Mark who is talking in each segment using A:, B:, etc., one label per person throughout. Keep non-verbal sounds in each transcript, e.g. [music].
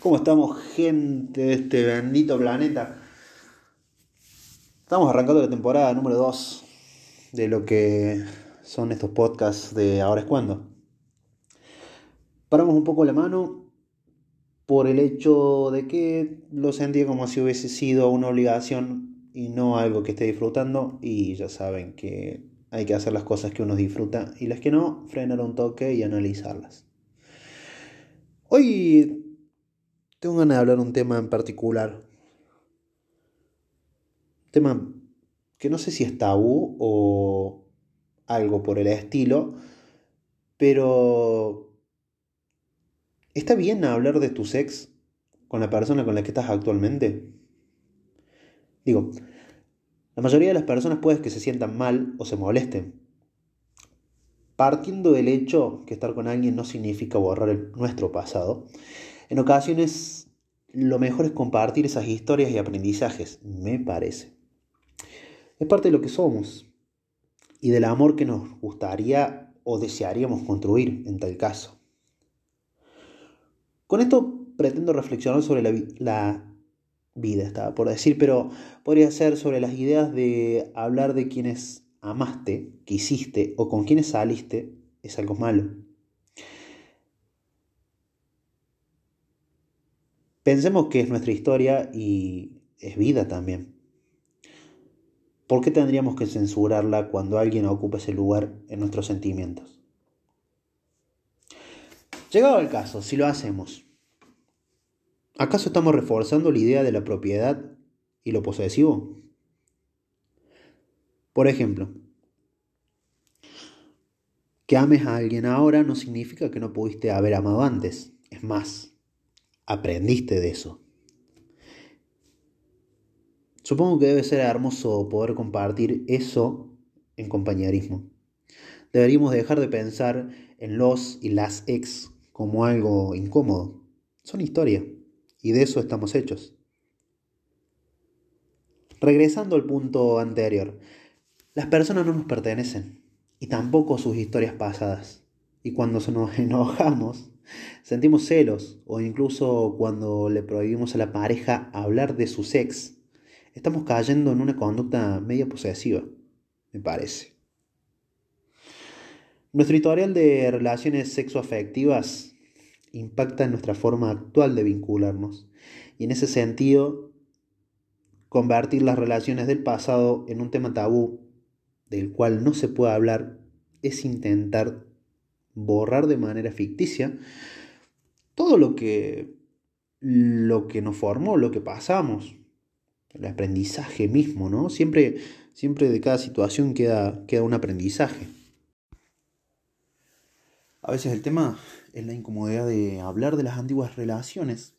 A: ¿Cómo estamos, gente de este bendito planeta? Estamos arrancando la temporada número 2 de lo que son estos podcasts de Ahora es cuando. Paramos un poco la mano por el hecho de que lo sentí como si hubiese sido una obligación y no algo que esté disfrutando y ya saben que hay que hacer las cosas que uno disfruta y las que no, frenar un toque y analizarlas. Hoy tengo ganas de hablar un tema en particular. Un tema que no sé si es tabú o algo por el estilo, pero ¿está bien hablar de tu sex con la persona con la que estás actualmente? Digo, la mayoría de las personas puede que se sientan mal o se molesten. Partiendo del hecho que estar con alguien no significa borrar nuestro pasado, en ocasiones lo mejor es compartir esas historias y aprendizajes, me parece. Es parte de lo que somos y del amor que nos gustaría o desearíamos construir en tal caso. Con esto pretendo reflexionar sobre la, la vida, estaba por decir, pero podría ser sobre las ideas de hablar de quienes amaste, quisiste o con quienes saliste, es algo malo. Pensemos que es nuestra historia y es vida también. ¿Por qué tendríamos que censurarla cuando alguien ocupa ese lugar en nuestros sentimientos? Llegado al caso, si lo hacemos, ¿Acaso estamos reforzando la idea de la propiedad y lo posesivo? Por ejemplo, que ames a alguien ahora no significa que no pudiste haber amado antes. Es más, aprendiste de eso. Supongo que debe ser hermoso poder compartir eso en compañerismo. Deberíamos dejar de pensar en los y las ex como algo incómodo. Son historia y de eso estamos hechos. Regresando al punto anterior, las personas no nos pertenecen y tampoco sus historias pasadas. Y cuando nos [laughs] enojamos, sentimos celos o incluso cuando le prohibimos a la pareja hablar de su sex, estamos cayendo en una conducta media posesiva, me parece. Nuestro historial de relaciones sexoafectivas impacta en nuestra forma actual de vincularnos. Y en ese sentido, convertir las relaciones del pasado en un tema tabú del cual no se puede hablar es intentar borrar de manera ficticia todo lo que lo que nos formó, lo que pasamos, el aprendizaje mismo, ¿no? Siempre, siempre de cada situación queda, queda un aprendizaje. A veces el tema es la incomodidad de hablar de las antiguas relaciones,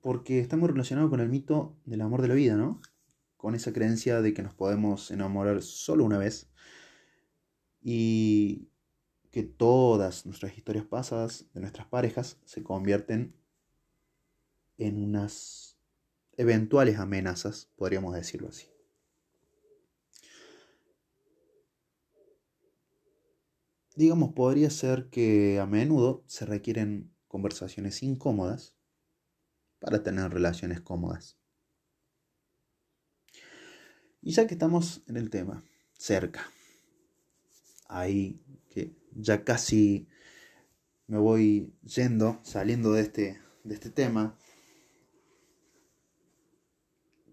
A: porque está muy relacionado con el mito del amor de la vida, ¿no? Con esa creencia de que nos podemos enamorar solo una vez y que todas nuestras historias pasadas de nuestras parejas se convierten en unas eventuales amenazas, podríamos decirlo así. Digamos, podría ser que a menudo se requieren conversaciones incómodas para tener relaciones cómodas. Y ya que estamos en el tema, cerca, ahí que ya casi me voy yendo, saliendo de este, de este tema,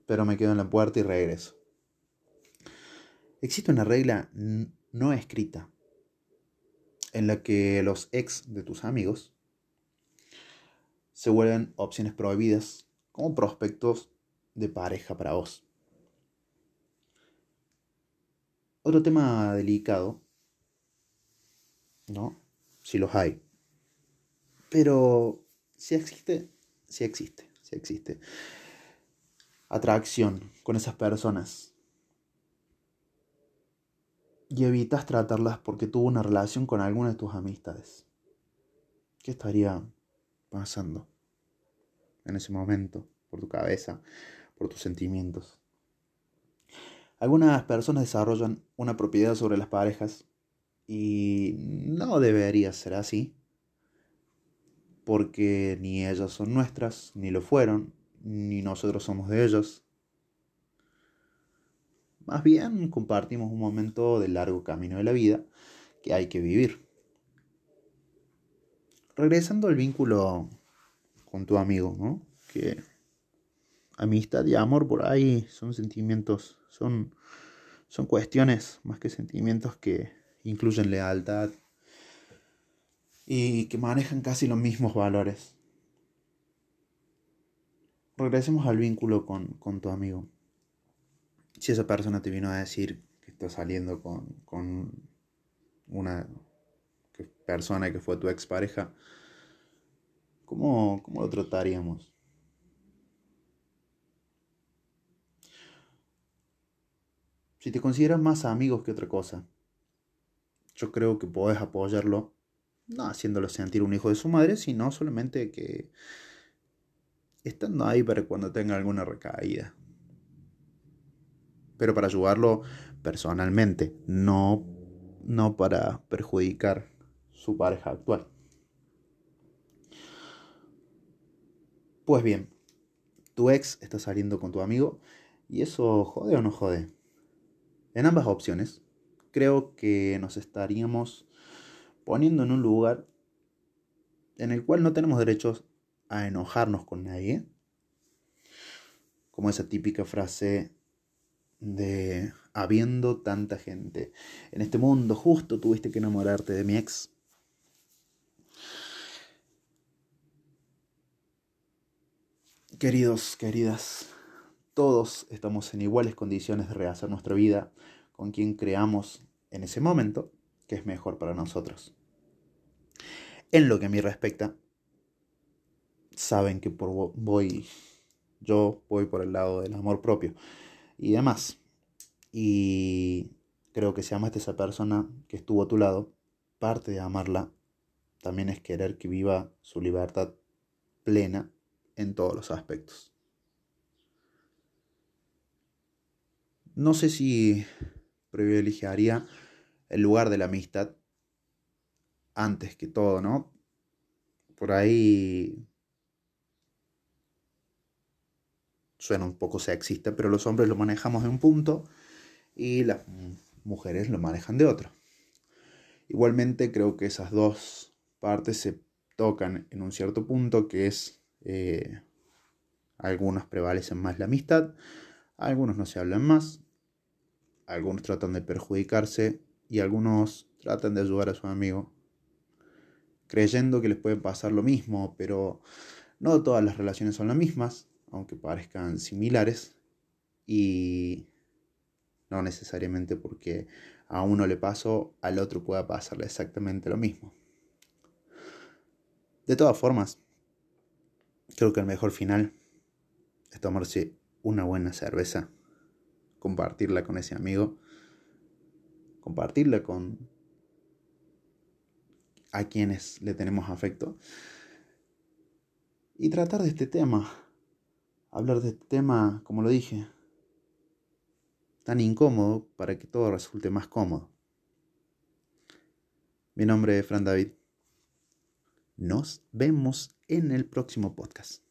A: pero me quedo en la puerta y regreso. Existe una regla no escrita en la que los ex de tus amigos se vuelven opciones prohibidas como prospectos de pareja para vos. Otro tema delicado, ¿no? Si los hay. Pero si existe, si existe, si existe. Atracción con esas personas y evitas tratarlas porque tuvo una relación con alguna de tus amistades. ¿Qué estaría pasando en ese momento por tu cabeza, por tus sentimientos? Algunas personas desarrollan una propiedad sobre las parejas y no debería ser así. porque ni ellas son nuestras, ni lo fueron, ni nosotros somos de ellas. Más bien compartimos un momento del largo camino de la vida que hay que vivir. Regresando al vínculo con tu amigo, ¿no? Que amistad y amor por ahí son sentimientos, son, son cuestiones más que sentimientos que incluyen lealtad y que manejan casi los mismos valores. Regresemos al vínculo con, con tu amigo si esa persona te vino a decir que está saliendo con, una persona que fue tu expareja, ¿cómo, ¿cómo lo trataríamos? Si te consideras más amigos que otra cosa, yo creo que puedes apoyarlo, no haciéndolo sentir un hijo de su madre, sino solamente que estando ahí para cuando tenga alguna recaída pero para ayudarlo personalmente, no, no para perjudicar su pareja actual. Pues bien, tu ex está saliendo con tu amigo y eso jode o no jode. En ambas opciones, creo que nos estaríamos poniendo en un lugar en el cual no tenemos derechos a enojarnos con nadie. Como esa típica frase de habiendo tanta gente en este mundo, justo tuviste que enamorarte de mi ex. Queridos, queridas, todos estamos en iguales condiciones de rehacer nuestra vida con quien creamos en ese momento que es mejor para nosotros. En lo que a mí respecta, saben que por voy yo voy por el lado del amor propio y demás. Y creo que si amaste a esa persona que estuvo a tu lado, parte de amarla también es querer que viva su libertad plena en todos los aspectos. No sé si privilegiaría el lugar de la amistad antes que todo, ¿no? Por ahí suena un poco sexista, pero los hombres lo manejamos de un punto y las mujeres lo manejan de otro. Igualmente creo que esas dos partes se tocan en un cierto punto que es eh, algunos prevalecen más la amistad, algunos no se hablan más, algunos tratan de perjudicarse y algunos tratan de ayudar a su amigo creyendo que les puede pasar lo mismo, pero no todas las relaciones son las mismas aunque parezcan similares, y no necesariamente porque a uno le pasó, al otro pueda pasarle exactamente lo mismo. De todas formas, creo que el mejor final es tomarse una buena cerveza, compartirla con ese amigo, compartirla con a quienes le tenemos afecto y tratar de este tema hablar de este tema, como lo dije, tan incómodo para que todo resulte más cómodo. Mi nombre es Fran David. Nos vemos en el próximo podcast.